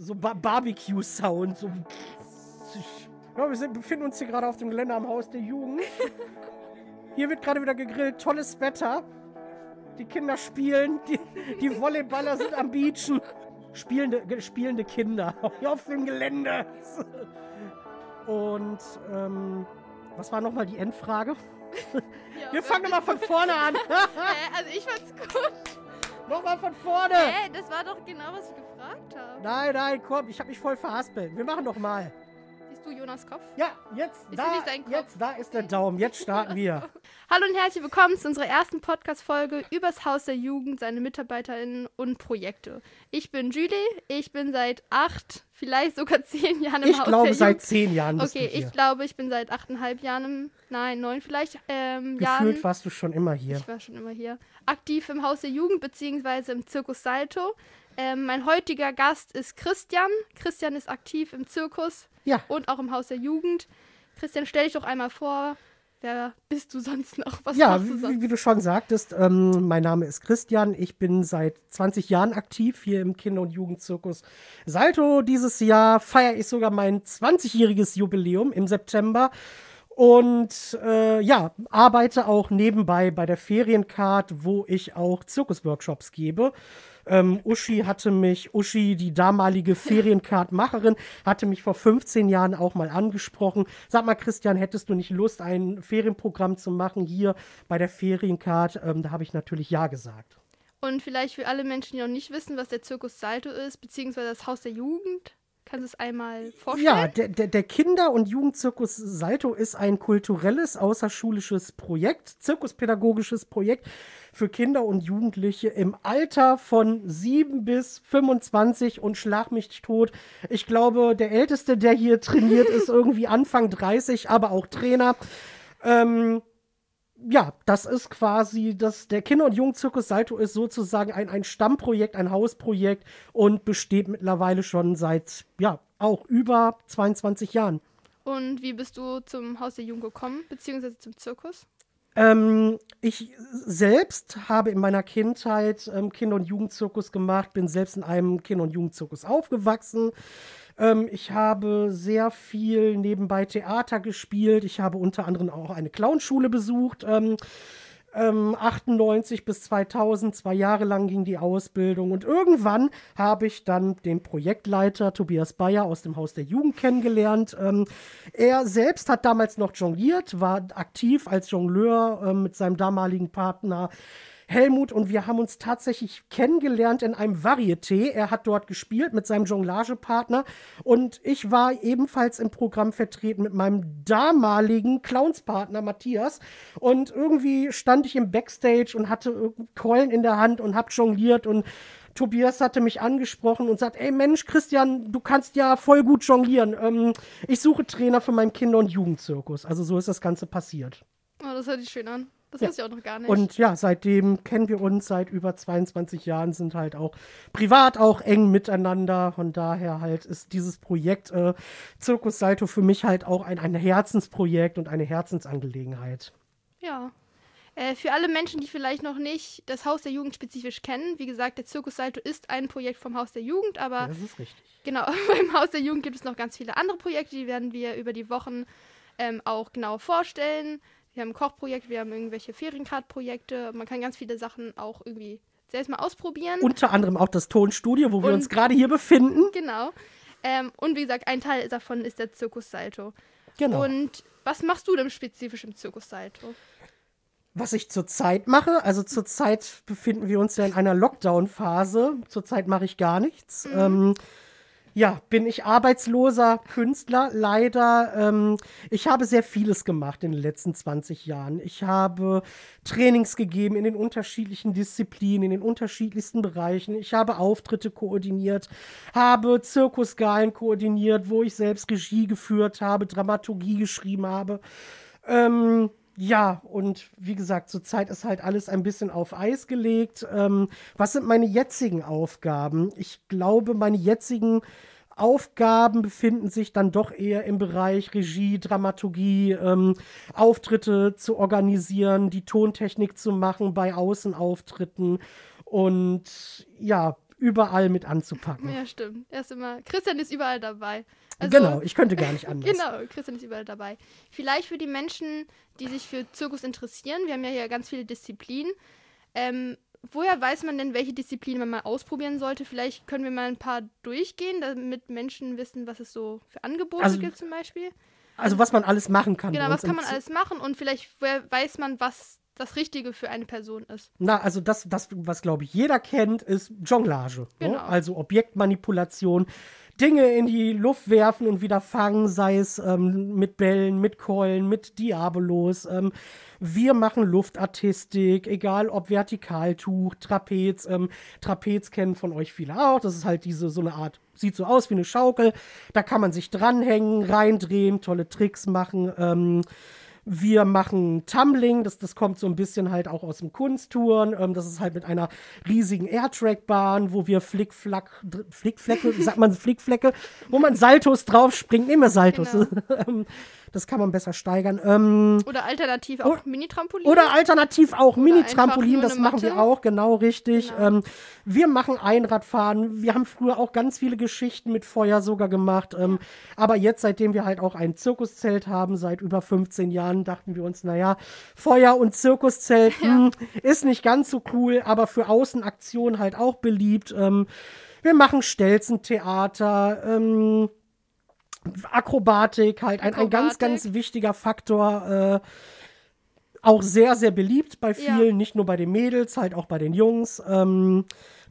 so ba Barbecue-Sound. So. Ja, wir sind, befinden uns hier gerade auf dem Gelände am Haus der Jugend. Hier wird gerade wieder gegrillt, tolles Wetter. Die Kinder spielen, die, die Volleyballer sind am Beachen. Spielende, spielende Kinder hier auf dem Gelände. Und ähm, was war nochmal die Endfrage? Ja, Wir fangen nochmal von vorne an. Also ich fand's gut. nochmal von vorne. Hä, das war doch genau, was ich gefragt habe. Nein, nein, komm, ich habe mich voll verhaspelt. Wir machen nochmal. Siehst du Jonas Kopf? Ja, jetzt, Ist da, Kopf? jetzt, da ist der Daumen. Jetzt starten wir. Hallo und herzlich willkommen zu unserer ersten Podcast-Folge übers Haus der Jugend, seine MitarbeiterInnen und Projekte. Ich bin Julie, ich bin seit acht, vielleicht sogar zehn Jahren im Ich Haus glaube, der seit Jugend. zehn Jahren bist Okay, du hier. ich glaube, ich bin seit achteinhalb Jahren im, nein, neun vielleicht, ähm, Jahren. Gefühlt warst du schon immer hier. Ich war schon immer hier. Aktiv im Haus der Jugend beziehungsweise im Zirkus Salto. Ähm, mein heutiger Gast ist Christian. Christian ist aktiv im Zirkus Ja, und auch im Haus der Jugend. Christian, stell dich doch einmal vor. Wer bist du sonst noch? Was ja du wie, sonst? wie du schon sagtest, ähm, mein Name ist Christian. Ich bin seit 20 Jahren aktiv hier im Kinder- und Jugendzirkus Salto. Dieses Jahr feiere ich sogar mein 20-jähriges Jubiläum im September. Und äh, ja, arbeite auch nebenbei bei der Feriencard, wo ich auch Zirkusworkshops gebe. Ähm, Uschi hatte mich, Uschi, die damalige Feriencard-Macherin, hatte mich vor 15 Jahren auch mal angesprochen. Sag mal, Christian, hättest du nicht Lust, ein Ferienprogramm zu machen hier bei der Feriencard? Ähm, da habe ich natürlich Ja gesagt. Und vielleicht für alle Menschen, die noch nicht wissen, was der Zirkus Salto ist, beziehungsweise das Haus der Jugend. Kannst du es einmal vorstellen? Ja, der, der, der Kinder- und Jugendzirkus Salto ist ein kulturelles, außerschulisches Projekt, zirkuspädagogisches Projekt für Kinder und Jugendliche im Alter von 7 bis 25 und schlag mich tot. Ich glaube, der Älteste, der hier trainiert, ist irgendwie Anfang 30, aber auch Trainer. Ähm, ja, das ist quasi das, der Kinder- und Jugendzirkus Salto ist sozusagen ein, ein Stammprojekt, ein Hausprojekt und besteht mittlerweile schon seit, ja, auch über 22 Jahren. Und wie bist du zum Haus der Jugend gekommen, beziehungsweise zum Zirkus? Ähm, ich selbst habe in meiner Kindheit ähm, Kinder- und Jugendzirkus gemacht, bin selbst in einem Kinder- und Jugendzirkus aufgewachsen. Ähm, ich habe sehr viel nebenbei Theater gespielt. Ich habe unter anderem auch eine Clownschule besucht. Ähm, ähm, 98 bis 2000, zwei Jahre lang ging die Ausbildung. Und irgendwann habe ich dann den Projektleiter Tobias Bayer aus dem Haus der Jugend kennengelernt. Ähm, er selbst hat damals noch jongliert, war aktiv als Jongleur ähm, mit seinem damaligen Partner Helmut und wir haben uns tatsächlich kennengelernt in einem Varieté. Er hat dort gespielt mit seinem Jonglagepartner und ich war ebenfalls im Programm vertreten mit meinem damaligen Clownspartner Matthias und irgendwie stand ich im Backstage und hatte Keulen in der Hand und hab jongliert und Tobias hatte mich angesprochen und sagt, ey Mensch, Christian, du kannst ja voll gut jonglieren. Ähm, ich suche Trainer für meinen Kinder- und Jugendzirkus. Also so ist das Ganze passiert. Oh, das hört sich schön an. Das Ja. wusste ich auch noch gar nicht. Und ja, seitdem kennen wir uns seit über 22 Jahren, sind halt auch privat auch eng miteinander. Von daher halt ist dieses Projekt äh, Zirkus Salto für mich halt auch ein, ein Herzensprojekt und eine Herzensangelegenheit. Ja. Äh, für alle Menschen, die vielleicht noch nicht das Haus der Jugend spezifisch kennen, wie gesagt, der Zirkus Salto ist ein Projekt vom Haus der Jugend, aber Das ist richtig. genau, beim Haus der Jugend gibt es noch ganz viele andere Projekte, die werden wir über die Wochen ähm, auch genau vorstellen. Wir haben ein Kochprojekt, wir haben irgendwelche Feriencard-Projekte, man kann ganz viele Sachen auch irgendwie selbst mal ausprobieren. Unter anderem auch das Tonstudio, wo wir Und- uns gerade hier befinden. genau. Ähm, und wie gesagt, ein Teil davon ist der Zirkus Salto. Genau. Und was machst du denn spezifisch im Zirkus Salto? Was ich zurzeit mache, also zurzeit befinden wir uns ja in einer Lockdown-Phase. Zurzeit mache ich gar nichts. Ähm, ja, bin ich arbeitsloser Künstler, leider. Ähm, ich habe sehr vieles gemacht in den letzten 20 Jahren. Ich habe Trainings gegeben in den unterschiedlichen Disziplinen, in den unterschiedlichsten Bereichen. Ich habe Auftritte koordiniert, habe Zirkusgalen koordiniert, wo ich selbst Regie geführt habe, Dramaturgie geschrieben habe. Ähm, ja, und wie gesagt, zurzeit ist halt alles ein bisschen auf Eis gelegt. Ähm, was sind meine jetzigen Aufgaben? Ich glaube, meine jetzigen Aufgaben befinden sich dann doch eher im Bereich Regie, Dramaturgie, ähm, Auftritte zu organisieren, die Tontechnik zu machen bei Außenauftritten und ja, überall mit anzupacken. Ja, stimmt. Er ist immer, Christian ist überall dabei. Also, genau, ich könnte gar nicht anders. genau, Christian ist überall dabei. Vielleicht für die Menschen, die sich für Zirkus interessieren, wir haben ja hier ganz viele Disziplinen. Ähm, woher weiß man denn, welche Disziplinen man mal ausprobieren sollte? Vielleicht können wir mal ein paar durchgehen, damit Menschen wissen, was es so für Angebote also, gibt zum Beispiel. Also was man alles machen kann. Genau, was kann man alles machen und vielleicht weiß man, was das Richtige für eine Person ist. Na, also das, das was glaube ich jeder kennt, ist Jonglage. Ne? Genau. Ne? Also Objektmanipulation. Dinge in die Luft werfen und wieder fangen, sei es ähm, mit Bällen, mit Keulen, mit Diabolos. Ähm, wir machen Luftartistik, egal ob Vertikaltuch, Trapez. Ähm, Trapez kennen von euch viele auch. Das ist halt diese so eine Art, sieht so aus wie eine Schaukel. Da kann man sich dranhängen, reindrehen, tolle Tricks machen. Ähm, wir machen Tumbling, das, das kommt so ein bisschen halt auch aus dem Kunsttouren. Ähm, das ist halt mit einer riesigen Airtrack-Bahn, wo wir Flickflack, Flickflecke, sagt man Flickflecke, wo man Saltos drauf springt. Immer Saltos. Genau. Das kann man besser steigern. Ähm, oder alternativ auch oh, Mini-Trampolin. Oder alternativ auch Mini-Trampolin, das machen wir auch, genau richtig. Genau. Ähm, wir machen Einradfahren. Wir haben früher auch ganz viele Geschichten mit Feuer sogar gemacht. Ähm, aber jetzt, seitdem wir halt auch ein Zirkuszelt haben, seit über 15 Jahren, dachten wir uns, naja, Feuer und Zirkuszelt ja. mh, hm, ist nicht ganz so cool, aber für Außenaktionen halt auch beliebt. Ähm, wir machen Stelzentheater. Ähm, Akrobatik, halt ein, ein ganz, ganz wichtiger Faktor. Äh, auch sehr, sehr beliebt bei vielen, ja. nicht nur bei den Mädels, halt auch bei den Jungs. Ähm,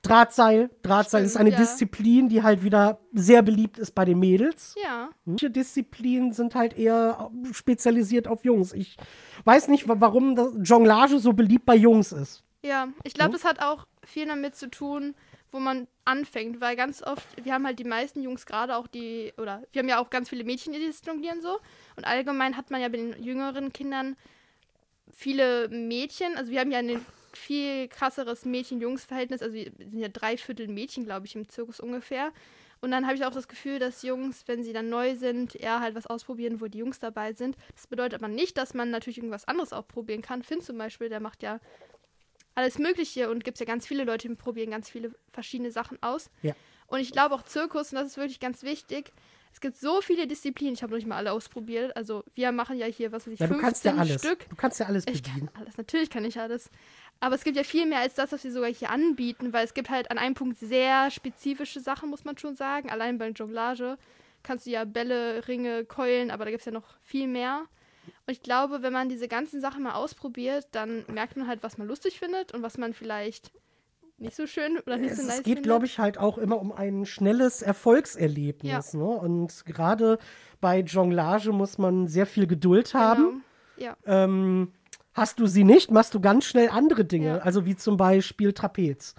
Drahtseil. Drahtseil Stimmt, ist eine ja. Disziplin, die halt wieder sehr beliebt ist bei den Mädels. Ja. Manche Disziplinen sind halt eher spezialisiert auf Jungs. Ich weiß nicht, warum Jonglage so beliebt bei Jungs ist. Ja, ich glaube, hm? das hat auch viel damit zu tun, wo man anfängt, weil ganz oft, wir haben halt die meisten Jungs gerade auch die, oder wir haben ja auch ganz viele Mädchen, die das jonglieren so. Und allgemein hat man ja bei den jüngeren Kindern viele Mädchen, also wir haben ja ein viel krasseres Mädchen-Jungs-Verhältnis, also wir sind ja drei Viertel Mädchen, glaube ich, im Zirkus ungefähr. Und dann habe ich auch das Gefühl, dass Jungs, wenn sie dann neu sind, eher halt was ausprobieren, wo die Jungs dabei sind. Das bedeutet aber nicht, dass man natürlich irgendwas anderes auch probieren kann. Finn zum Beispiel, der macht ja alles Mögliche und gibt es ja ganz viele Leute, die probieren ganz viele verschiedene Sachen aus. Ja. Und ich glaube auch Zirkus, und das ist wirklich ganz wichtig, es gibt so viele Disziplinen, ich habe noch nicht mal alle ausprobiert. Also wir machen ja hier, was weiß ich, ja, 15 kannst ja alles. Stück. Du kannst ja alles bedienen. Ich kann alles, natürlich kann ich alles. Aber es gibt ja viel mehr als das, was wir sogar hier anbieten, weil es gibt halt an einem Punkt sehr spezifische Sachen, muss man schon sagen. Allein bei Jonglage kannst du ja Bälle, Ringe, Keulen, aber da gibt es ja noch viel mehr. Ich glaube, wenn man diese ganzen Sachen mal ausprobiert, dann merkt man halt, was man lustig findet und was man vielleicht nicht so schön oder nicht es, so nice Es geht, glaube ich, halt auch immer um ein schnelles Erfolgserlebnis. Ja. Ne? Und gerade bei Jonglage muss man sehr viel Geduld genau. haben. Ja. Ähm, hast du sie nicht, machst du ganz schnell andere Dinge. Ja. Also wie zum Beispiel Trapez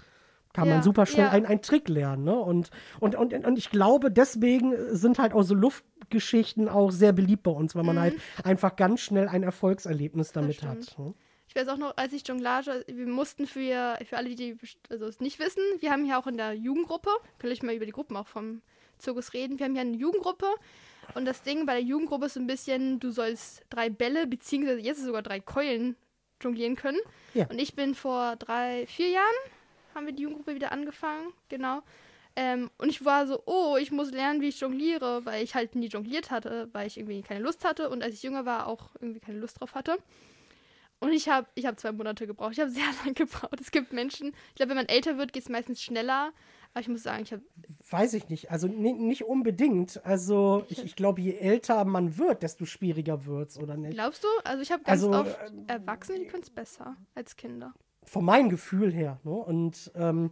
kann ja, man super schnell ja. einen, Trick lernen. Ne? Und, und, und, und ich glaube, deswegen sind halt auch so Luftgeschichten auch sehr beliebt bei uns, weil man mhm. halt einfach ganz schnell ein Erfolgserlebnis damit hat. Ne? Ich weiß auch noch, als ich Jonglage, wir mussten für, für alle, die also es nicht wissen, wir haben hier auch in der Jugendgruppe, kann ich mal über die Gruppen auch vom Zirkus reden, wir haben hier eine Jugendgruppe und das Ding bei der Jugendgruppe ist so ein bisschen, du sollst drei Bälle, beziehungsweise jetzt sogar drei Keulen jonglieren können. Ja. Und ich bin vor drei, vier Jahren haben wir die Jugendgruppe wieder angefangen, genau. Ähm, und ich war so, oh, ich muss lernen, wie ich jongliere, weil ich halt nie jongliert hatte, weil ich irgendwie keine Lust hatte und als ich jünger war, auch irgendwie keine Lust drauf hatte. Und ich habe ich hab zwei Monate gebraucht. Ich habe sehr lange gebraucht. Es gibt Menschen, ich glaube, wenn man älter wird, geht es meistens schneller. Aber ich muss sagen, ich habe. Weiß ich nicht. Also nicht unbedingt. Also ich, ich glaube, je älter man wird, desto schwieriger wird es, oder nicht? Glaubst du? Also ich habe ganz also, oft äh, Erwachsene, die können es besser als Kinder von meinem Gefühl her. Ne? Und ähm,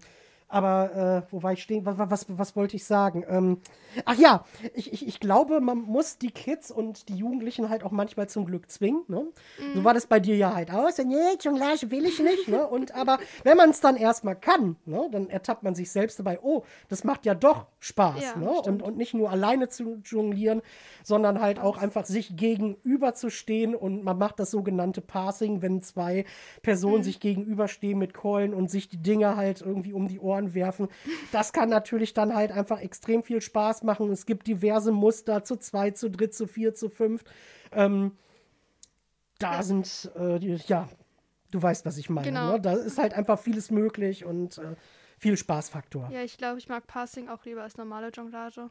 aber äh, wo war ich stehen? Was, was, was wollte ich sagen? Ähm, ach ja, ich, ich, ich glaube, man muss die Kids und die Jugendlichen halt auch manchmal zum Glück zwingen. Ne? Mhm. So war das bei dir ja halt aus. Nee, Jonglage will ich nicht. Ne? Und aber wenn man es dann erstmal kann, ne, dann ertappt man sich selbst dabei, oh, das macht ja doch Spaß. Ja, ne? und, und nicht nur alleine zu jonglieren, sondern halt auch einfach sich gegenüber zu stehen und man macht das sogenannte Passing, wenn zwei Personen mhm. sich gegenüberstehen mit Keulen und sich die Dinger halt irgendwie um die Ohren Werfen. Das kann natürlich dann halt einfach extrem viel Spaß machen. Es gibt diverse Muster zu zwei, zu dritt, zu vier, zu fünf. Ähm, da ja. sind, äh, die, ja, du weißt, was ich meine. Genau. Ne? Da ist halt einfach vieles möglich und äh, viel Spaßfaktor. Ja, ich glaube, ich mag Passing auch lieber als normale Jonglage.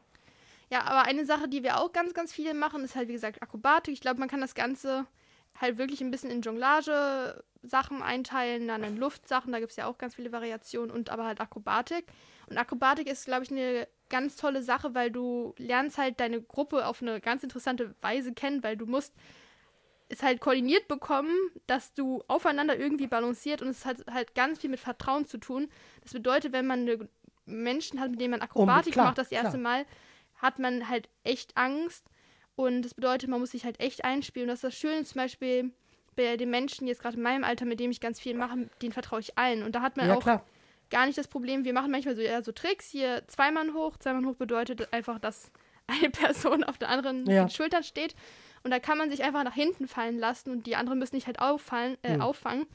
Ja, aber eine Sache, die wir auch ganz, ganz viele machen, ist halt, wie gesagt, Akrobatik. Ich glaube, man kann das Ganze halt wirklich ein bisschen in Jonglage-Sachen einteilen, dann in Luftsachen, da gibt es ja auch ganz viele Variationen und aber halt Akrobatik. Und Akrobatik ist, glaube ich, eine ganz tolle Sache, weil du lernst halt deine Gruppe auf eine ganz interessante Weise kennen, weil du musst es halt koordiniert bekommen, dass du aufeinander irgendwie balanciert und es hat halt ganz viel mit Vertrauen zu tun. Das bedeutet, wenn man Menschen hat, mit denen man Akrobatik klar, macht das erste klar. Mal, hat man halt echt Angst und das bedeutet, man muss sich halt echt einspielen. Und das ist das Schöne zum Beispiel bei den Menschen jetzt gerade in meinem Alter, mit dem ich ganz viel mache, denen vertraue ich allen. Und da hat man Ja, auch klar. gar nicht das Problem. Wir machen manchmal so, ja, so Tricks. Hier zweimal hoch. Zweimal hoch bedeutet einfach, dass eine Person auf der anderen Ja. Schultern steht. Und da kann man sich einfach nach hinten fallen lassen und die anderen müssen nicht halt auffallen, äh, Hm. auffangen.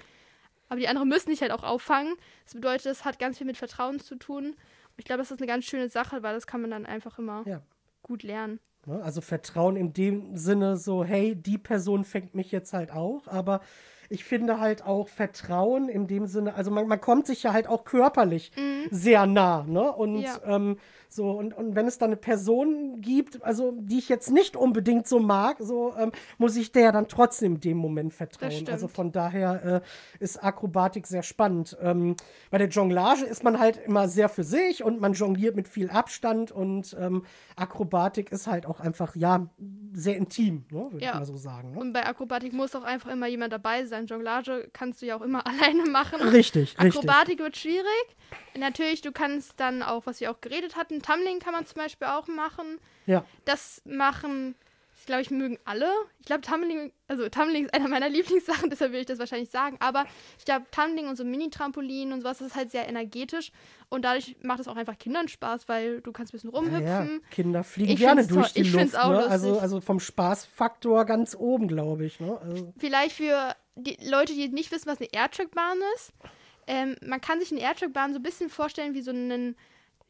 Aber die anderen müssen nicht halt auch auffangen. Das bedeutet, es hat ganz viel mit Vertrauen zu tun. Und ich glaube, das ist eine ganz schöne Sache, weil das kann man dann einfach immer Ja. gut lernen. Ne? Also Vertrauen in dem Sinne so, hey, die Person fängt mich jetzt halt auch, aber ich finde halt auch Vertrauen in dem Sinne, also man, man kommt sich ja halt auch körperlich sehr nah, ne? Und Mhm. Ja. ähm, so, und, und wenn es dann eine Person gibt, also die ich jetzt nicht unbedingt so mag, so ähm, muss ich der dann trotzdem in dem Moment vertrauen. Also von daher äh, ist Akrobatik sehr spannend. Ähm, bei der Jonglage ist man halt immer sehr für sich und man jongliert mit viel Abstand und ähm, Akrobatik ist halt auch einfach, ja, sehr intim, ne, würde Ja. ich mal so sagen. Ne? Und bei Akrobatik muss auch einfach immer jemand dabei sein. Jonglage kannst du ja auch immer alleine machen. Richtig, richtig. Akrobatik wird schwierig. Natürlich, du kannst dann auch, was wir auch geredet hatten, Tumbling kann man zum Beispiel auch machen. Ja, Das machen, ich glaube, ich mögen alle. Ich glaube, Tumbling, also Tumbling ist einer meiner Lieblingssachen, deshalb will ich das wahrscheinlich sagen. Aber ich glaube, Tumbling und so Mini-Trampolin und sowas, das ist halt sehr energetisch. Und dadurch macht es auch einfach Kindern Spaß, weil du kannst ein bisschen ja, rumhüpfen. Kinder fliegen Ich gerne durch die Ich Luft. auch Ne? Also, also vom Spaßfaktor ganz oben, glaube ich. Ne? Also, Vielleicht für die Leute, die nicht wissen, was eine Airtrack-Bahn ist. Ähm, man kann sich eine Airtrack-Bahn so ein bisschen vorstellen wie so einen,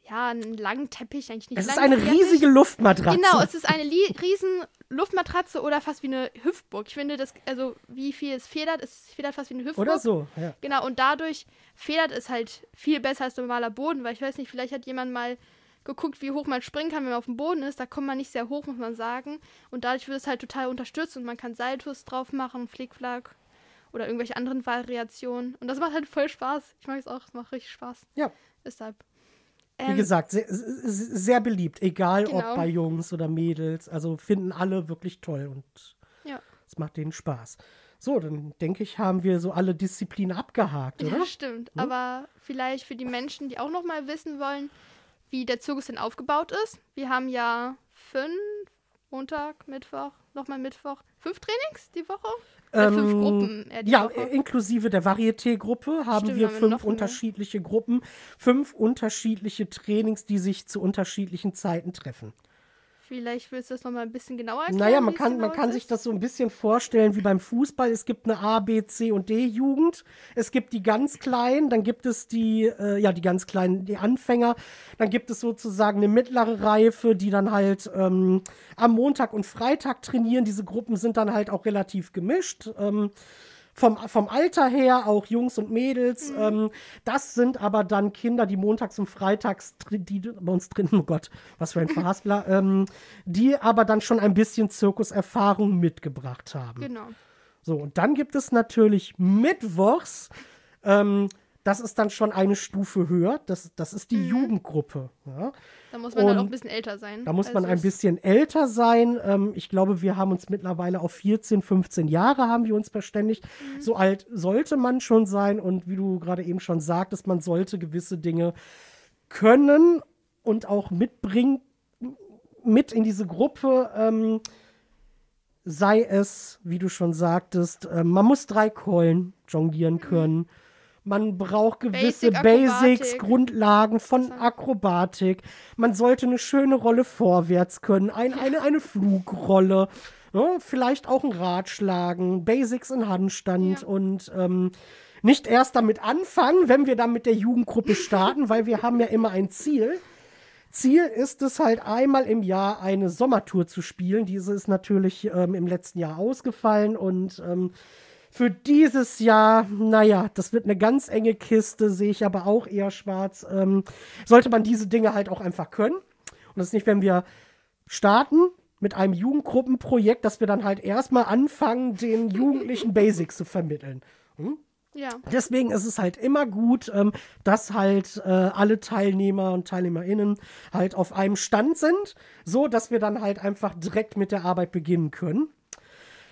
ja, einen langen Teppich, eigentlich nicht es ist eine Teppich. riesige Luftmatratze. Genau, es ist eine li- riesen Luftmatratze oder fast wie eine Hüftburg. Ich finde, das, also wie viel es federt, es federt fast wie eine Hüftburg. Oder so, ja. Genau, und dadurch federt es halt viel besser als normaler Boden, weil ich weiß nicht, vielleicht hat jemand mal geguckt, wie hoch man springen kann, wenn man auf dem Boden ist. Da kommt man nicht sehr hoch, muss man sagen. Und dadurch wird es halt total unterstützt und man kann Saltos drauf machen, Flickflack oder irgendwelche anderen Variationen. Und das macht halt voll Spaß. Ich mag es auch, es macht richtig Spaß. Ja. Deshalb. Wie Ähm, gesagt, sehr, sehr beliebt, egal Genau. ob bei Jungs oder Mädels. Also finden alle wirklich toll und Ja. es macht denen Spaß. So, dann denke ich, haben wir so alle Disziplinen abgehakt, oder? Ja, stimmt. Aber vielleicht für die Menschen, die auch noch mal wissen wollen, wie der Zirkus denn aufgebaut ist. Wir haben ja fünf, Montag, Mittwoch, nochmal Mittwoch, fünf Trainings die Woche? Fünf Ähm, Gruppen äh, Ja, Woche. inklusive der Varieté-Gruppe haben Stimmt, wir haben fünf unterschiedliche Gruppen, fünf unterschiedliche Trainings, die sich zu unterschiedlichen Zeiten treffen. Vielleicht willst du das nochmal ein bisschen genauer erklären. Naja, man kann, man genau kann ist? sich das so ein bisschen vorstellen wie beim Fußball. Es gibt eine A, B, C und D-Jugend. Es gibt die ganz Kleinen, dann gibt es die, äh, ja, die ganz Kleinen, die Anfänger. Dann gibt es sozusagen eine mittlere Reife, die dann halt ähm, am Montag und Freitag trainieren. Diese Gruppen sind dann halt auch relativ gemischt. Ähm, vom, vom Alter her, auch Jungs und Mädels. Ähm, das sind aber dann Kinder, die montags und freitags, die bei uns drin, oh Gott, was für ein Verhaspler, ähm, die aber dann schon ein bisschen Zirkuserfahrung mitgebracht haben. Genau. So, und dann gibt es natürlich mittwochs, ähm, das ist dann schon eine Stufe höher, das, das ist die Jugendgruppe. Ja. Da muss man dann auch Und ein bisschen älter sein. Da muss man Also ein bisschen älter sein. Ähm, ich glaube, wir haben uns mittlerweile auf 14, 15 Jahre haben wir uns verständigt. Mhm. So alt sollte man schon sein. Und wie du gerade eben schon sagtest, man sollte gewisse Dinge können und auch mitbringen, mit in diese Gruppe. Ähm, sei es, wie du schon sagtest, äh, man muss drei Keulen jonglieren können. Man braucht gewisse Basic Basics. Grundlagen von Akrobatik. Man sollte eine schöne Rolle vorwärts können, ein, eine, eine Flugrolle, ne? vielleicht auch ein Rad schlagen, Basics in Handstand Ja. und ähm, nicht erst damit anfangen, wenn wir dann mit der Jugendgruppe starten, weil wir haben ja immer ein Ziel. Ziel ist es halt einmal im Jahr eine Sommertour zu spielen. Diese ist natürlich ähm, im letzten Jahr ausgefallen und ähm, Für dieses Jahr, naja, das wird eine ganz enge Kiste, sehe ich aber auch eher schwarz. Ähm, sollte man diese Dinge halt auch einfach können. Und das ist nicht, wenn wir starten mit einem Jugendgruppenprojekt, dass wir dann halt erstmal anfangen, den Jugendlichen Basics zu vermitteln. Hm? Ja. Deswegen ist es halt immer gut, ähm, dass halt äh, alle Teilnehmer und TeilnehmerInnen halt auf einem Stand sind, so dass wir dann halt einfach direkt mit der Arbeit beginnen können.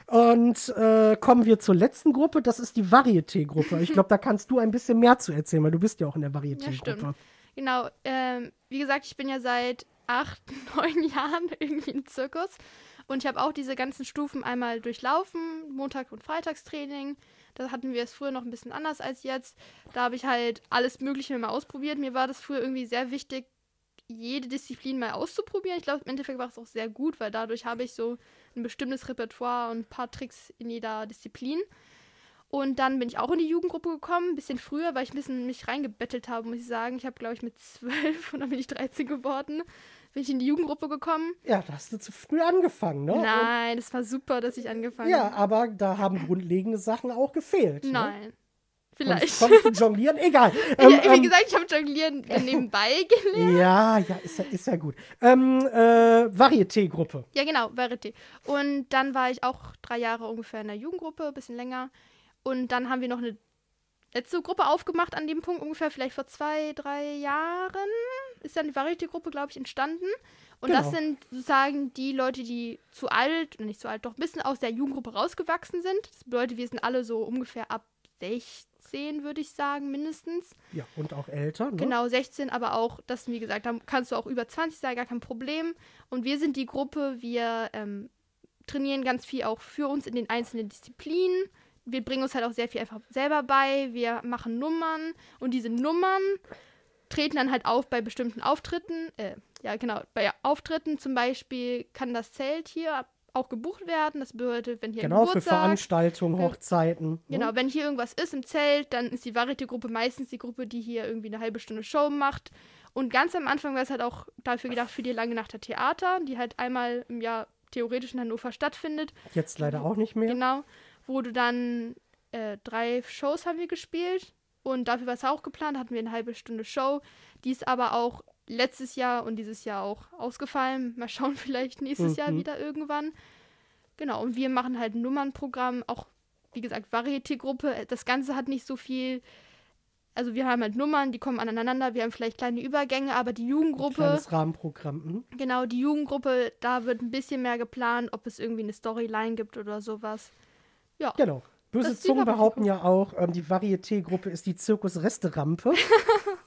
Und äh, kommen wir zur letzten Gruppe, das ist die Varieté-Gruppe. Ich glaube, da kannst du ein bisschen mehr zu erzählen, weil du bist ja auch in der Ja, Varieté-Gruppe. stimmt. Genau. Ähm, wie gesagt, ich bin ja seit acht, neun Jahren irgendwie im Zirkus. Und ich habe auch diese ganzen Stufen einmal durchlaufen, Montag- und Freitagstraining. Da hatten wir es früher noch ein bisschen anders als jetzt. Da habe ich halt alles Mögliche mal ausprobiert. Mir war das früher irgendwie sehr wichtig, jede Disziplin mal auszuprobieren. Ich glaube, im Endeffekt war es auch sehr gut, weil dadurch habe ich so ein bestimmtes Repertoire und ein paar Tricks in jeder Disziplin. Und dann bin ich auch in die Jugendgruppe gekommen, ein bisschen früher, weil ich ein bisschen mich reingebettelt habe, muss ich sagen. Ich habe, glaube ich, mit zwölf und dann bin ich 13 geworden, bin ich in die Jugendgruppe gekommen. Ja, da hast du zu früh angefangen, ne? Nein, es war super, dass ich angefangen Ja, habe. aber da haben grundlegende Sachen auch gefehlt. Ne? Vielleicht. Konntest, konntest du jonglieren? Egal. ja, Ähm, wie ähm, gesagt, ich habe Jonglieren nebenbei gelernt. ja, ja, ist ja, ist ja gut. Ähm, äh, Varieté-Gruppe. Ja, genau, Varieté. Und dann war ich auch drei Jahre ungefähr in der Jugendgruppe, ein bisschen länger. Und dann haben wir noch eine letzte Gruppe aufgemacht an dem Punkt, ungefähr vielleicht vor zwei, drei Jahren. Ist dann die Varieté-Gruppe, glaube ich, entstanden. Und das Genau. sind sozusagen die Leute, die zu alt, nicht zu alt, doch ein bisschen aus der Jugendgruppe rausgewachsen sind. Das bedeutet, wir sind alle so ungefähr ab 16, würde ich sagen, mindestens. Ja, und auch älter. Ne? Genau, 16, aber auch, das, wie gesagt, da kannst du auch über 20 sein, gar kein Problem. Und wir sind die Gruppe, wir ähm, trainieren ganz viel auch für uns in den einzelnen Disziplinen. Wir bringen uns halt auch sehr viel einfach selber bei. Wir machen Nummern und diese Nummern treten dann halt auf bei bestimmten Auftritten. Äh, ja, genau, bei Auftritten zum Beispiel kann das Zelt hier auch gebucht werden. Das bedeutet, wenn hier Genau, für Geburtstag, Veranstaltungen, Ja. Hochzeiten. ne? Genau, wenn hier irgendwas ist im Zelt, dann ist die Varieté-Gruppe meistens die Gruppe, die hier irgendwie eine halbe Stunde Show macht. Und ganz am Anfang war es halt auch dafür gedacht, für die lange Nacht der Theater, die halt einmal im Jahr theoretisch in Hannover stattfindet. Jetzt leider auch nicht mehr. Genau, wo du dann äh, drei Shows haben wir gespielt und dafür war es auch geplant, hatten wir eine halbe Stunde Show. Die ist aber auch letztes Jahr und dieses Jahr auch ausgefallen. Mal schauen, vielleicht nächstes Jahr Mhm. wieder irgendwann. Genau, und wir machen halt ein Nummernprogramm, auch wie gesagt, Varieté-Gruppe. Das Ganze hat nicht so viel. Also wir haben halt Nummern, die kommen aneinander, wir haben vielleicht kleine Übergänge, aber die Jugendgruppe, Kleines Rahmenprogramm. mhm. genau, die Jugendgruppe, da wird ein bisschen mehr geplant, ob es irgendwie eine Storyline gibt oder sowas. Ja. Genau. Böse Das Zungen behaupten ja auch, ähm, die Varieté-Gruppe ist die Zirkus-Resterampe.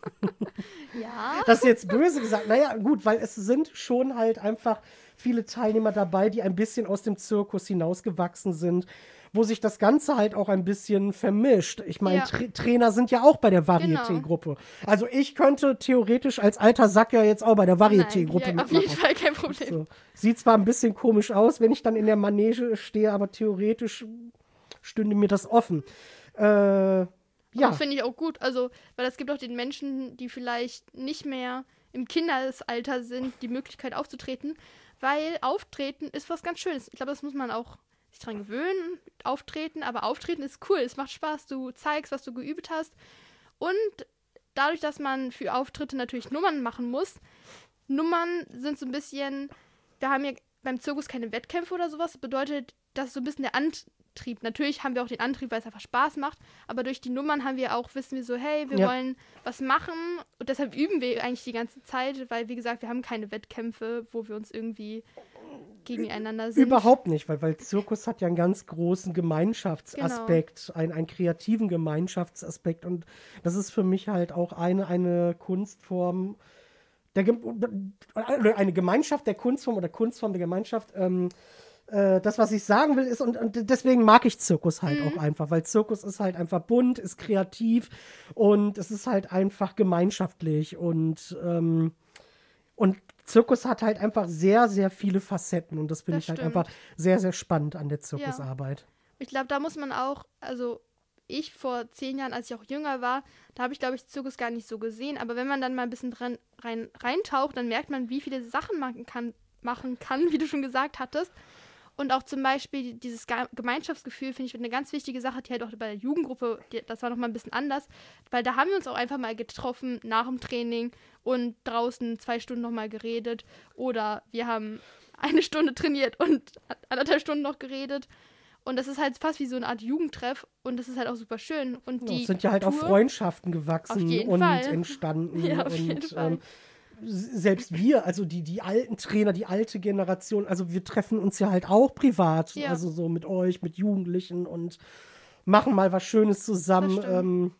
Ja. Das ist jetzt böse gesagt. Naja, gut, weil es sind schon halt einfach viele Teilnehmer dabei, die ein bisschen aus dem Zirkus hinausgewachsen sind, wo sich das Ganze halt auch ein bisschen vermischt. Ich meine, Ja. Tra Trainer sind ja auch bei der Varieté-Gruppe. Also ich könnte theoretisch als alter Sack ja jetzt auch bei der Varieté-Gruppe ja, auf jeden mitmachen. Fall kein Problem. So. Sieht zwar ein bisschen komisch aus, wenn ich dann in der Manege stehe, aber theoretisch stünde mir das offen. Äh, ja, Das finde ich auch gut. Also, weil es gibt auch den Menschen, die vielleicht nicht mehr im Kindesalter sind, die Möglichkeit aufzutreten. Weil Auftreten ist was ganz Schönes. Ich glaube, das muss man auch sich dran gewöhnen. Auftreten, aber Auftreten ist cool. Es macht Spaß. Du zeigst, was du geübt hast. Und dadurch, dass man für Auftritte natürlich Nummern machen muss, Nummern sind so ein bisschen. Wir haben ja beim Zirkus keine Wettkämpfe oder sowas. Das bedeutet, das ist so ein bisschen der Antrieb. Natürlich haben wir auch den Antrieb, weil es einfach Spaß macht. Aber durch die Nummern haben wir auch, wissen wir so, hey, wir Ja. wollen was machen. Und deshalb üben wir eigentlich die ganze Zeit, weil, wie gesagt, wir haben keine Wettkämpfe, wo wir uns irgendwie gegeneinander sind. Überhaupt nicht, weil, weil Zirkus hat ja einen ganz großen Gemeinschaftsaspekt, einen, einen kreativen Gemeinschaftsaspekt. Und das ist für mich halt auch eine, eine Kunstform, der, eine Gemeinschaft der Kunstform oder Kunstform der Gemeinschaft. Ähm, äh, das, was ich sagen will, ist, und, und deswegen mag ich Zirkus halt Mhm. auch einfach, weil Zirkus ist halt einfach bunt, ist kreativ und es ist halt einfach gemeinschaftlich und ähm, und Zirkus hat halt einfach sehr, sehr viele Facetten und das finde ich halt stimmt. einfach sehr, sehr spannend an der Zirkusarbeit. Ich glaube, da muss man auch, also ich vor zehn Jahren, als ich auch jünger war, da habe ich, glaube ich, Zirkus gar nicht so gesehen. Aber wenn man dann mal ein bisschen dran, rein, reintaucht, dann merkt man, wie viele Sachen man kann, machen kann, wie du schon gesagt hattest. Und auch zum Beispiel dieses Ge Gemeinschaftsgefühl finde ich eine ganz wichtige Sache, die halt auch bei der Jugendgruppe, die, das war nochmal ein bisschen anders, weil da haben wir uns auch einfach mal getroffen nach dem Training und draußen zwei Stunden nochmal geredet. Oder wir haben eine Stunde trainiert und anderthalb Stunden noch geredet. Und das ist halt fast wie so eine Art Jugendtreff und das ist halt auch super schön. Und die es sind ja halt Kultur, auch Freundschaften gewachsen und Fall. entstanden. Ja, und. Ähm, selbst wir, also die, die alten Trainer, die alte Generation, also wir treffen uns ja halt auch privat, Ja. also so mit euch, mit Jugendlichen und machen mal was Schönes zusammen, ähm,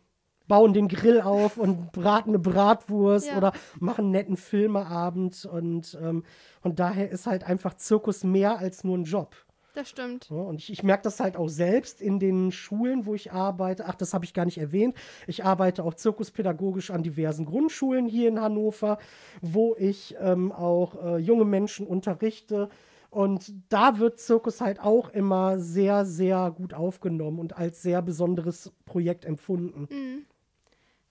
bauen den Grill auf und braten eine Bratwurst Ja. oder machen einen netten Filmeabend und, ähm, und daher ist halt einfach Zirkus mehr als nur ein Job. Das stimmt. Und ich, ich merke das halt auch selbst in den Schulen, wo ich arbeite. Ach, das habe ich gar nicht erwähnt. Ich arbeite auch zirkuspädagogisch an diversen Grundschulen hier in Hannover, wo ich ähm, auch äh, junge Menschen unterrichte. Und da wird Zirkus halt auch immer sehr, sehr gut aufgenommen und als sehr besonderes Projekt empfunden. Mhm.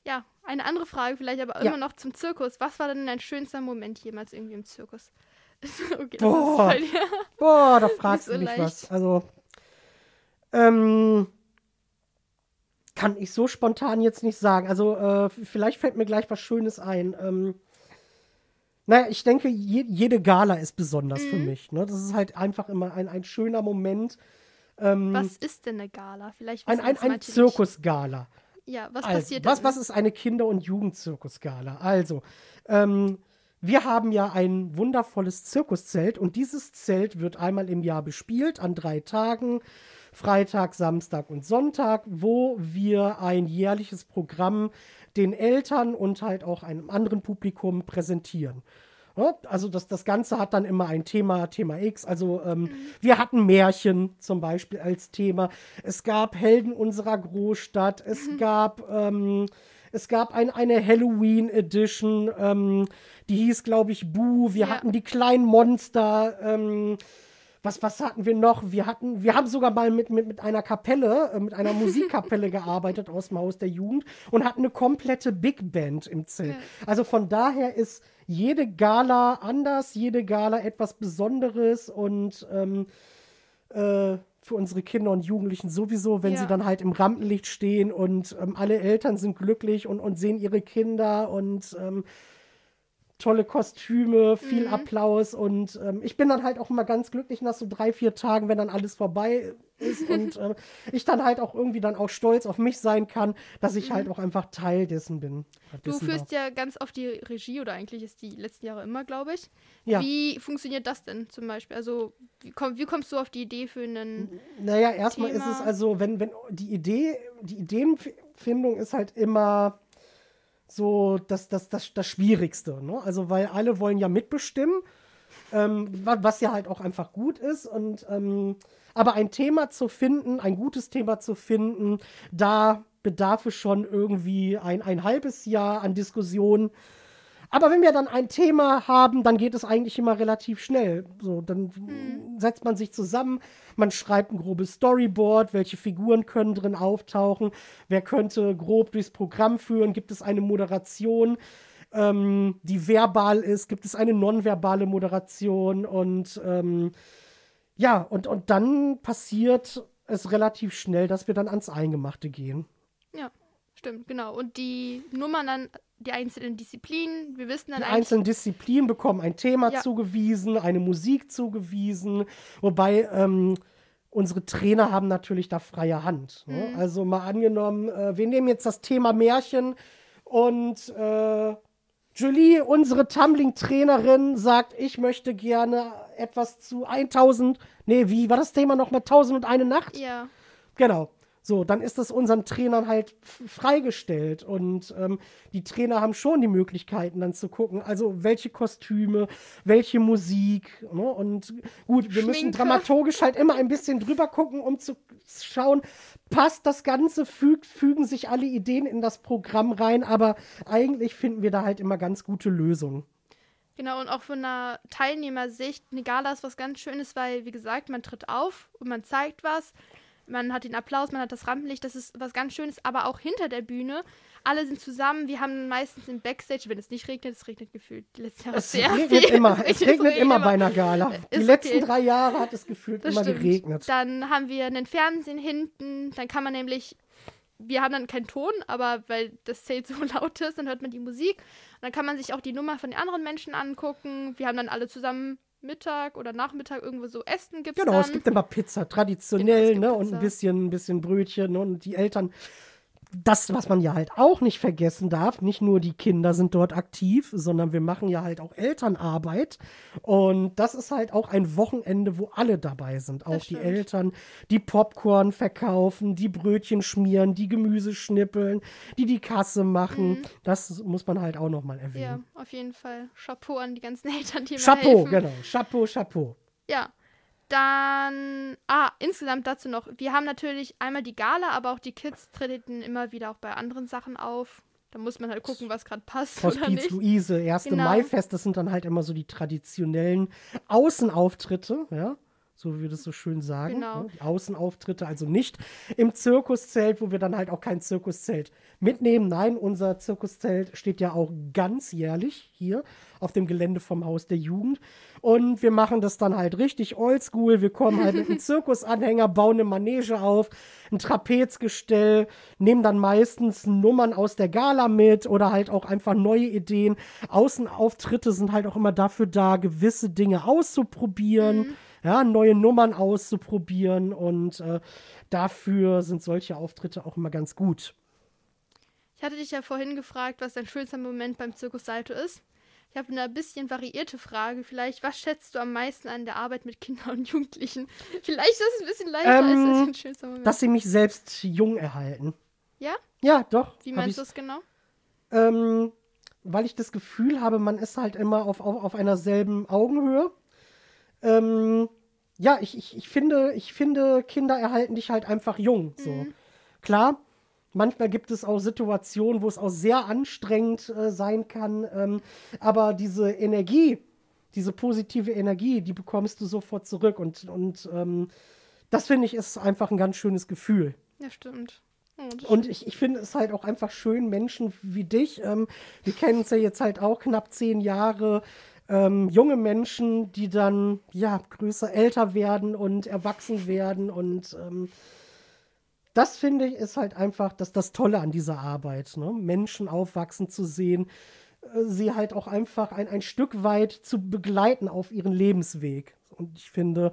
Ja, eine andere Frage vielleicht, aber Ja. immer noch zum Zirkus. Was war denn dein schönster Moment jemals irgendwie im Zirkus? okay, Boah. bei dir. Boah, da fragst so du mich leicht. was. Also, ähm, kann ich so spontan jetzt nicht sagen. Also, äh, vielleicht fällt mir gleich was Schönes ein. Ähm, naja, ich denke, je, jede Gala ist besonders für mich. Ne? Das ist halt einfach immer ein, ein schöner Moment. Ähm, Was ist denn eine Gala? Vielleicht ein ein, ein. Zirkusgala. Ja, was Also, passiert was, was ist eine Kinder- und Jugendzirkusgala? Also, ähm, wir haben ja ein wundervolles Zirkuszelt und dieses Zelt wird einmal im Jahr bespielt an drei Tagen, Freitag, Samstag und Sonntag, wo wir ein jährliches Programm den Eltern und halt auch einem anderen Publikum präsentieren. Also das, das Ganze hat dann immer ein Thema, Thema X. Also ähm, wir hatten Märchen zum Beispiel als Thema. Es gab Helden unserer Großstadt. Es gab ähm, es gab ein, eine Halloween Edition, ähm, die hieß, glaube ich, Bu. Wir Ja. hatten die kleinen Monster. Ähm, was, was hatten wir noch? Wir hatten, wir haben sogar mal mit, mit, mit einer Kapelle, äh, mit einer Musikkapelle gearbeitet aus dem Haus der Jugend und hatten eine komplette Big Band im Zelt. Also von daher ist jede Gala anders, jede Gala etwas Besonderes und ähm, äh, für unsere Kinder und Jugendlichen sowieso, wenn Ja. sie dann halt im Rampenlicht stehen und ähm, alle Eltern sind glücklich und, und sehen ihre Kinder und ähm, tolle Kostüme, viel Mhm. Applaus und ähm, ich bin dann halt auch immer ganz glücklich nach so drei, vier Tagen, wenn dann alles vorbei ist und ähm, ich dann halt auch irgendwie dann auch stolz auf mich sein kann, dass ich halt auch einfach Teil dessen bin. Mhm. Du führst ja ganz oft die Regie oder eigentlich ist die letzten Jahre immer, glaube ich. Ja. Wie funktioniert das denn zum Beispiel? Also, wie, komm, wie kommst du auf die Idee für einen. Naja, erstmal ist es Thema. also, wenn, wenn die Idee, die Ideenfindung ist halt immer so das, das, das, das Schwierigste. Ne? Also, weil alle wollen ja mitbestimmen, ähm, wa- was ja halt auch einfach gut ist. Und ähm, aber ein Thema zu finden, ein gutes Thema zu finden, da bedarf es schon irgendwie ein, ein halbes Jahr an Diskussion. Aber wenn wir dann ein Thema haben, dann geht es eigentlich immer relativ schnell. So, dann setzt man sich zusammen, man schreibt ein grobes Storyboard, welche Figuren können drin auftauchen, wer könnte grob durchs Programm führen, gibt es eine Moderation, ähm, die verbal ist, gibt es eine nonverbale Moderation und ähm, ja, und, und dann passiert es relativ schnell, dass wir dann ans Eingemachte gehen. Ja, stimmt, genau. Und die Nummern dann, die einzelnen Disziplinen, wir wissen dann Die einzelnen Disziplinen bekommen ein Thema Ja. zugewiesen, eine Musik zugewiesen, wobei ähm, unsere Trainer haben natürlich da freie Hand. Ne? Mhm. Also mal angenommen, äh, wir nehmen jetzt das Thema Märchen und äh, Julie, unsere Tumbling-Trainerin, sagt, ich möchte gerne etwas zu 1000, nee, wie war das Thema nochmal? 1000 und eine Nacht? Ja, Genau. So, dann ist das unseren Trainern halt freigestellt. Und ähm, die Trainer haben schon die Möglichkeiten, dann zu gucken, also welche Kostüme, welche Musik. Ne? Und gut, wir müssen Schminke. dramaturgisch halt immer ein bisschen drüber gucken, um zu schauen, passt das Ganze, fügt, fügen sich alle Ideen in das Programm rein. Aber eigentlich finden wir da halt immer ganz gute Lösungen. genau. Und auch von einer Teilnehmersicht, eine Gala ist was ganz Schönes, weil, wie gesagt, man tritt auf und man zeigt was. Man hat den Applaus, man hat das Rampenlicht, das ist was ganz Schönes, aber auch hinter der Bühne alle sind zusammen. Wir haben meistens im Backstage, wenn es nicht regnet, es regnet gefühlt die letzten Jahre Es sehr regnet viel. immer, es regnet regnet immer bei einer Gala. Die Ist letzten okay. drei Jahre hat es gefühlt Das immer stimmt. geregnet. Dann haben wir einen Fernsehen hinten. Dann kann man nämlich, wir haben dann keinen Ton, aber weil das Zelt so laut ist, dann hört man die Musik. Und dann kann man sich auch die Nummer von den anderen Menschen angucken. Wir haben dann alle zusammen Mittag oder Nachmittag irgendwo so Essen gibt's Genau, dann. es gibt immer Pizza, traditionell, Genau, gibt ne? Und ein Pizza. bisschen, ein bisschen Brötchen ne? und die Eltern. Das, was man ja halt auch nicht vergessen darf, nicht nur die Kinder sind dort aktiv, sondern wir machen ja halt auch Elternarbeit. Und das ist halt auch ein Wochenende, wo alle dabei sind. Auch die. Eltern, die Popcorn verkaufen, die Brötchen schmieren, die Gemüse schnippeln, die die Kasse machen. Das muss man halt auch nochmal ja, erwähnen. auf jeden Fall. Chapeau an die ganzen Eltern, die Chapeau, helfen. genau. Chapeau, Chapeau. Ja. Dann, ah, insgesamt dazu noch. Wir haben natürlich einmal die Gala, aber auch die Kids treten immer wieder auch bei anderen Sachen auf. Da muss man halt gucken, was gerade passt Hospiz. Luise, 1. Genau. Maifest, das sind dann halt immer so die traditionellen Außenauftritte, ja, so wie wir das so schön sagen. Genau. Ne? Außenauftritte, also nicht im Zirkuszelt, wo wir dann halt auch kein Zirkuszelt mitnehmen. Nein, unser Zirkuszelt steht ja auch ganz jährlich hier auf dem Gelände vom Haus der Jugend. Und wir machen das dann halt richtig oldschool. Wir kommen halt mit einem Zirkusanhänger, bauen eine Manege auf, ein Trapezgestell, nehmen dann meistens Nummern aus der Gala mit oder halt auch einfach neue Ideen. Außenauftritte sind halt auch immer dafür da, gewisse Dinge auszuprobieren, ja, neue Nummern auszuprobieren und äh, dafür sind solche Auftritte auch immer ganz gut. Ich hatte dich ja vorhin gefragt, was dein schönster Moment beim Zirkus Salto ist. Ich habe eine bisschen variierte Frage. Vielleicht, was schätzt du am meisten an der Arbeit mit Kindern und Jugendlichen? Vielleicht ist es ein bisschen leichter als Ähm, das dein schönster Moment. Dass sie mich selbst jung erhalten. ja? Ja, doch. Wie meinst du es genau? Ähm, weil ich das Gefühl habe, man ist halt immer auf, auf, auf einer selben Augenhöhe. Ähm, ja, ich, ich, ich, finde, ich finde, Kinder erhalten dich halt einfach jung. So. Klar, manchmal gibt es auch Situationen, wo es auch sehr anstrengend äh, sein kann. Ähm, aber diese Energie, diese positive Energie, die bekommst du sofort zurück. Und, und ähm, das finde ich ist einfach ein ganz schönes Gefühl. Ja, stimmt. Und ich, ich finde es halt auch einfach schön, Menschen wie dich, ähm, wir kennen uns ja jetzt halt auch knapp zehn Jahre, ähm, junge Menschen, die dann ja größer, älter werden und erwachsen werden. Und ähm, das finde ich ist halt einfach das, das Tolle an dieser Arbeit, ne? Menschen aufwachsen zu sehen, äh, sie halt auch einfach ein, ein Stück weit zu begleiten auf ihren Lebensweg. Und ich finde,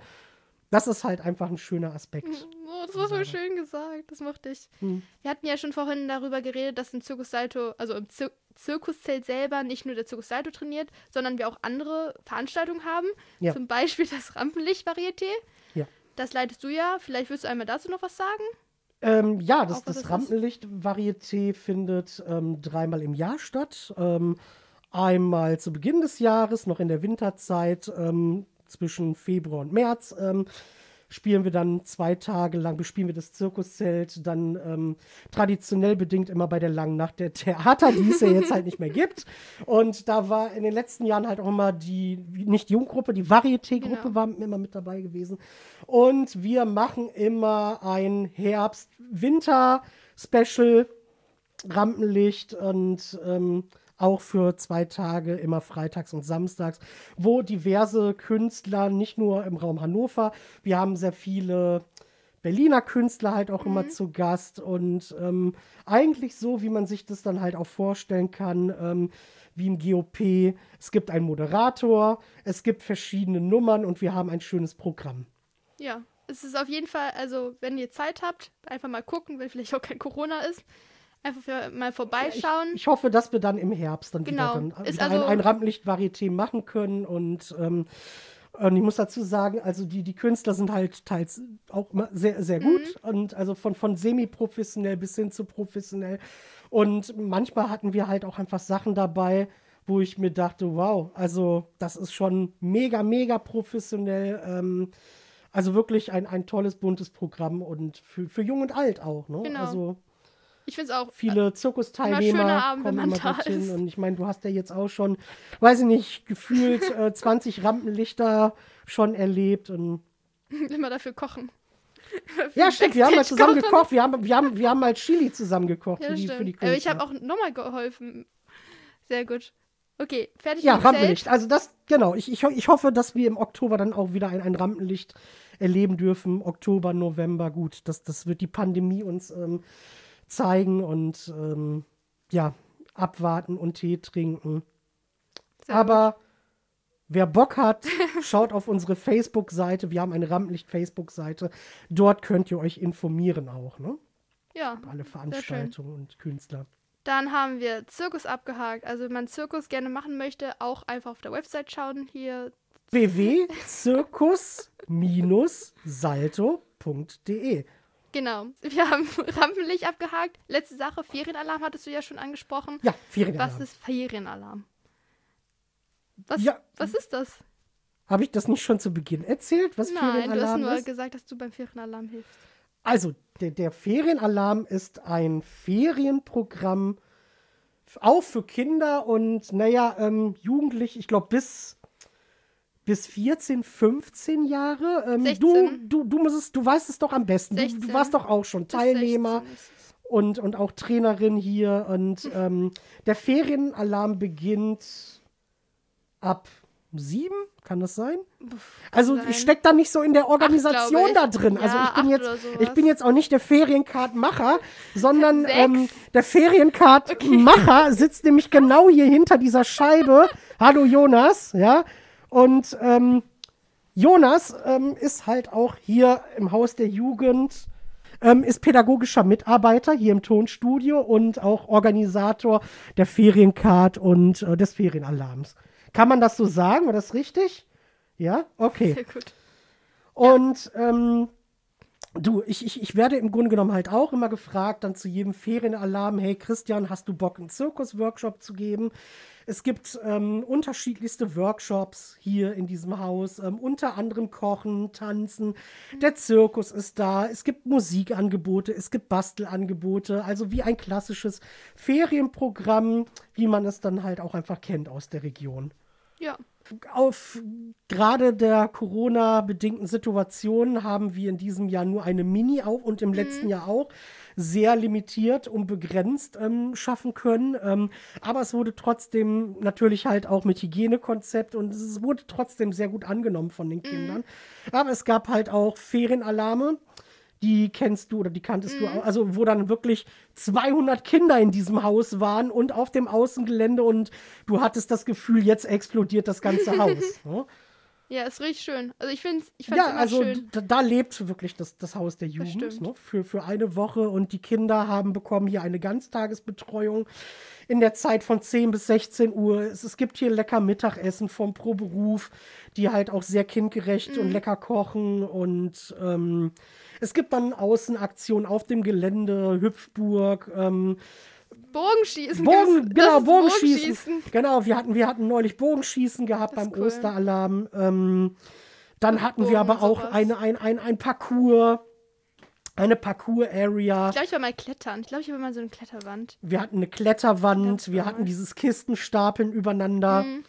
das ist halt einfach ein schöner Aspekt. Oh, das war so schön gesagt. Das mochte ich. Hm. Wir hatten ja schon vorhin darüber geredet, dass im Zirkus Salto, also im Zir Zirkuszelt selber nicht nur der Zirkus Salto trainiert, sondern wir auch andere Veranstaltungen haben. Ja. Zum Beispiel das Rampenlicht-Varieté. Ja. Das leitest du ja. Vielleicht willst du einmal dazu noch was sagen? Ähm, ja, das, Auch das das? Rampenlicht-Varieté findet ähm, dreimal im Jahr statt. Ähm, einmal zu Beginn des Jahres, noch in der Winterzeit, ähm, zwischen Februar und März. Ähm, spielen wir dann zwei Tage lang, bespielen wir das Zirkuszelt, dann ähm, traditionell bedingt immer bei der langen Nacht der Theater, die es ja jetzt halt nicht mehr gibt. Und da war in den letzten Jahren halt auch immer die, nicht die Junggruppe, die Varieté-Gruppe Genau. war immer mit dabei gewesen. Und wir machen immer ein Herbst-Winter-Special, Rampenlicht und ähm, auch für zwei Tage, immer freitags und samstags, wo diverse Künstler, nicht nur im Raum Hannover, wir haben sehr viele Berliner Künstler halt auch immer zu Gast und ähm, eigentlich so, wie man sich das dann halt auch vorstellen kann, ähm, wie im GOP. Es gibt einen Moderator, es gibt verschiedene Nummern und wir haben ein schönes Programm. Ja. Es ist auf jeden Fall, also wenn ihr Zeit habt, einfach mal gucken, wenn vielleicht auch kein Corona ist. Einfach mal vorbeischauen. Ich hoffe, dass wir dann im Herbst dann Genau. wieder, dann wieder also- ein, ein Rampenlicht-Varieté machen können. Und, ähm, und ich muss dazu sagen, also die, die Künstler sind halt teils auch immer sehr, sehr gut. Mhm. Und also von, von semi-professionell bis hin zu professionell. Und manchmal hatten wir halt auch einfach Sachen dabei, wo ich mir dachte, wow, also das ist schon mega, mega professionell. Ähm, also wirklich ein, ein tolles, buntes Programm und für, für jung und alt auch. Ne? Genau. Also Ich finde es auch. viele schöner Zirkusteilnehmer Abend, kommen immer dorthin. ist. Und ich meine, du hast ja jetzt auch schon, weiß ich nicht, gefühlt äh, 20 Rampenlichter schon erlebt. Und immer dafür kochen. Ja, stimmt, wir haben mal zusammen kochen. gekocht. Wir haben, wir haben, wir haben mal Chili zusammen gekocht Ja, für, die, für die Aber ich Künstler. habe auch nochmal geholfen. Sehr gut. Okay, fertig Ja. Rampenlicht. Also das, genau. Ich, ich, ich hoffe, dass wir im Oktober dann auch wieder ein, ein Rampenlicht erleben dürfen. Oktober, November, gut. Das, das wird die Pandemie uns ähm, zeigen und ähm, ja, abwarten und Tee trinken. Sehr Aber wer Bock hat, schaut auf unsere Facebook-Seite. Wir haben eine Rampenlicht-Facebook-Seite. Dort könnt ihr euch informieren auch, ne? gut. Ja, Über alle Veranstaltungen und Künstler. dann haben wir Zirkus abgehakt. Also, wenn man Zirkus gerne machen möchte, auch einfach auf der Website schauen. Hier www.zirkus-salto.de Genau. Wir haben Rampenlicht abgehakt. Letzte Sache, Ferienalarm hattest du ja schon angesprochen. Ja, Ferienalarm. Was ist Ferienalarm? Was, Ja. was ist das? Habe ich das nicht schon zu Beginn erzählt, was Nein, du hast Ferienalarm nur ist? gesagt, dass du beim Ferienalarm hilfst. Also, der, der Ferienalarm ist ein Ferienprogramm auch für Kinder und, naja, ähm, Jugendliche, ich glaube, bis, bis 14, 15 Jahre. Ähm, du, 16. du, du, musst es, du weißt es doch am besten. Du, du 16. warst doch auch schon Teilnehmer 16 ist es. und, und auch Trainerin hier. Und ähm, der Ferienalarm beginnt ab sieben, kann das sein? Also sein. ich stecke da nicht so in der Organisation ich. da drin. Also Ja, ich bin jetzt, ich bin jetzt auch nicht der Ferienkartmacher, sondern ähm, der Ferienkartmacher sitzt nämlich genau hier hinter dieser Scheibe. Hallo Jonas, ja. Und ähm, Jonas ähm, ist halt auch hier im Haus der Jugend, ähm, ist pädagogischer Mitarbeiter hier im Tonstudio und auch Organisator der Feriencard und äh, des Ferienalarms. Kann man das so sagen? War das richtig? Ja? Okay. Sehr gut. Und ähm, du, ich, ich, ich werde im Grunde genommen halt auch immer gefragt, dann zu jedem Ferienalarm, hey Christian, hast du Bock, einen Zirkus-Workshop zu geben? Es gibt ähm, unterschiedlichste Workshops hier in diesem Haus, ähm, unter anderem Kochen, Tanzen. Der Zirkus ist da. Es gibt Musikangebote, es gibt Bastelangebote, also wie ein klassisches Ferienprogramm, wie man es dann halt auch einfach kennt aus der Region Ja. Auf gerade der Corona-bedingten Situation haben wir in diesem Jahr nur eine Mini auf und im letzten Jahr auch sehr limitiert und begrenzt ähm, schaffen können. Ähm, aber es wurde trotzdem natürlich halt auch mit Hygienekonzept und es wurde trotzdem sehr gut angenommen von den Kindern. Aber es gab halt auch Ferienalarme. Die kennst du oder die kanntest du auch. Also, wo dann wirklich 200 Kinder in diesem Haus waren und auf dem Außengelände und du hattest das Gefühl, jetzt explodiert das ganze Haus. Ne? Ja, ist richtig schön. Also ich finde ich fand's Ja, immer also schön. da, da lebt wirklich das, das Haus der Jugend ne? für, für eine Woche und die Kinder haben bekommen hier eine Ganztagesbetreuung in der Zeit von 10 bis 16 Uhr. Es, es gibt hier lecker Mittagessen vom Pro-Beruf, die halt auch sehr kindgerecht Mhm. und lecker kochen und ähm, es gibt dann Außenaktionen auf dem Gelände, Hüpfburg, ähm, Bogenschießen. Bogen, genau, ist Bogenschießen. Genau, wir hatten, wir hatten neulich Bogenschießen gehabt beim cool. Osteralarm. Ähm, dann hatten wir Bogen aber und auch sowas. eine, ein, ein, ein Parcours, eine Parcours-Area. Ich glaube, ich war mal klettern. Ich glaube, ich war mal so eine Kletterwand. Wir hatten eine Kletterwand, wir hatten dieses Kistenstapeln übereinander. Mhm.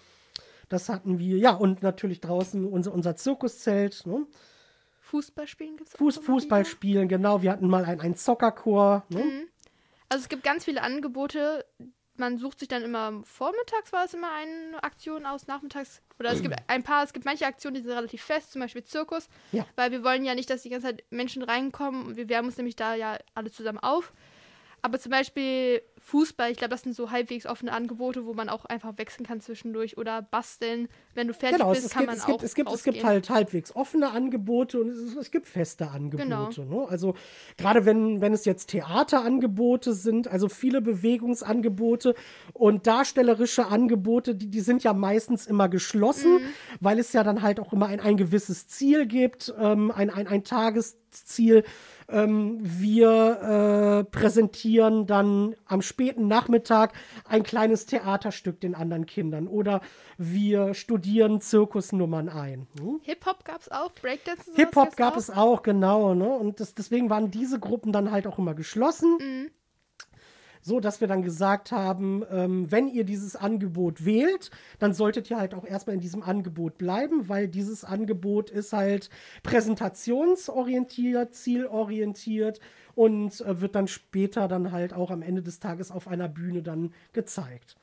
Das hatten wir, ja, und natürlich draußen unser, unser Zirkuszelt. Ne? Fußball spielen gibt es Fuß, Fußball spielen, genau. Wir hatten mal ein, ein Zockerchor. Ne? Mhm. Also es gibt ganz viele Angebote. Man sucht sich dann immer vormittags, war es immer eine Aktion aus, nachmittags. Oder es gibt ein paar, es gibt manche Aktionen, die sind relativ fest, zum Beispiel Zirkus. Ja. Weil wir wollen ja nicht, dass die ganze Zeit Menschen reinkommen und wir wärmen uns nämlich da ja alle zusammen auf. Aber zum Beispiel Fußball, ich glaube, das sind so halbwegs offene Angebote, wo man auch einfach wechseln kann zwischendurch oder basteln. Wenn du fertig Genau, bist, kann gibt, man es, auch gibt, es, gibt, es gibt halt halbwegs offene Angebote und es, es gibt feste Angebote. Genau. Ne? Also gerade wenn, wenn es jetzt Theaterangebote sind, also viele Bewegungsangebote und darstellerische Angebote, die, die sind ja meistens immer geschlossen, Mhm. weil es ja dann halt auch immer ein, ein gewisses Ziel gibt, ähm, ein, ein, ein Tagesziel. Ähm, wir äh, präsentieren dann am späten Nachmittag ein kleines Theaterstück den anderen Kindern oder wir studieren Zirkusnummern ein. Hm? Hip-Hop gab es auch, Breakdance Hip-Hop gab auch. es auch, genau. Ne? Und das, deswegen waren diese Gruppen dann halt auch immer geschlossen. Mhm. So dass wir dann gesagt haben, ähm, wenn ihr dieses Angebot wählt, dann solltet ihr halt auch erstmal in diesem Angebot bleiben, weil dieses Angebot ist halt präsentationsorientiert, zielorientiert und äh, wird dann später dann halt auch am Ende des Tages auf einer Bühne dann gezeigt.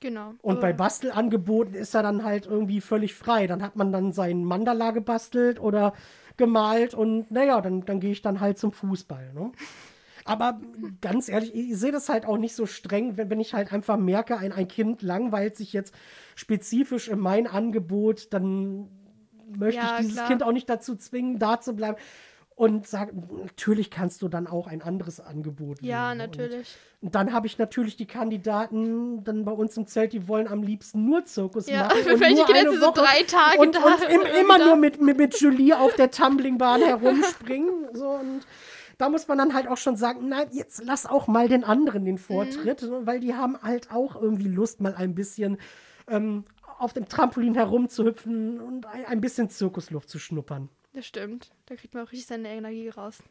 Genau. Und bei Bastelangeboten ist er dann halt irgendwie völlig frei. Dann hat man dann seinen Mandala gebastelt oder gemalt und naja, dann, dann gehe ich dann halt zum Fußball. Ne? Aber ganz ehrlich, ich sehe das halt auch nicht so streng, wenn, wenn ich halt einfach merke, ein, ein Kind langweilt sich jetzt spezifisch in mein Angebot, dann möchte Ja, ich dieses klar. Kind auch nicht dazu zwingen, da zu bleiben. Und sag, natürlich kannst du dann auch ein anderes Angebot Ja, wählen, ne? Und natürlich. und dann habe ich natürlich die Kandidaten dann bei uns im Zelt, die wollen am liebsten nur Zirkus Ja, machen. für und welche Kinder sind so drei Tage und, da und im, immer wieder- nur mit, mit, mit Julie auf der Tumblingbahn herumspringen. So, und da muss man dann halt auch schon sagen, nein, jetzt lass auch mal den anderen den Vortritt, Mhm. weil die haben halt auch irgendwie Lust, mal ein bisschen ähm, auf dem Trampolin herumzuhüpfen und ein, bisschen Zirkusluft zu schnuppern. Das stimmt. Da kriegt man auch richtig seine Energie raus.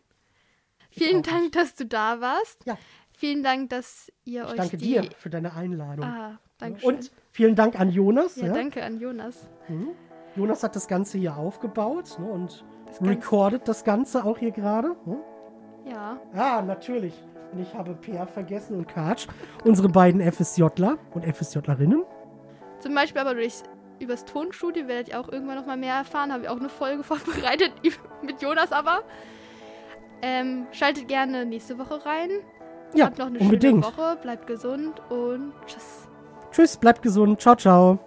Vielen Dank, dass du da warst. Ja. Vielen Dank, dass ihr Ich euch danke die... dir für deine Einladung. Ah, danke schön. und vielen Dank an Jonas. ja, ja. danke an Jonas. Jonas hat das Ganze hier aufgebaut ne, und Das recordet das Ganze auch hier gerade. Ne? Ja, Ja, natürlich. Und ich habe Peer vergessen und Katsch, unsere beiden FSJler und FSJlerinnen. zum Beispiel aber durchs, übers Tonstudio werdet ihr auch irgendwann noch mal mehr erfahren. Habe ich auch eine Folge vorbereitet mit Jonas aber. Ähm, schaltet gerne nächste Woche rein. Ja, Habt noch eine unbedingt. schöne Woche. Bleibt gesund und tschüss. Tschüss, bleibt gesund. Ciao, ciao.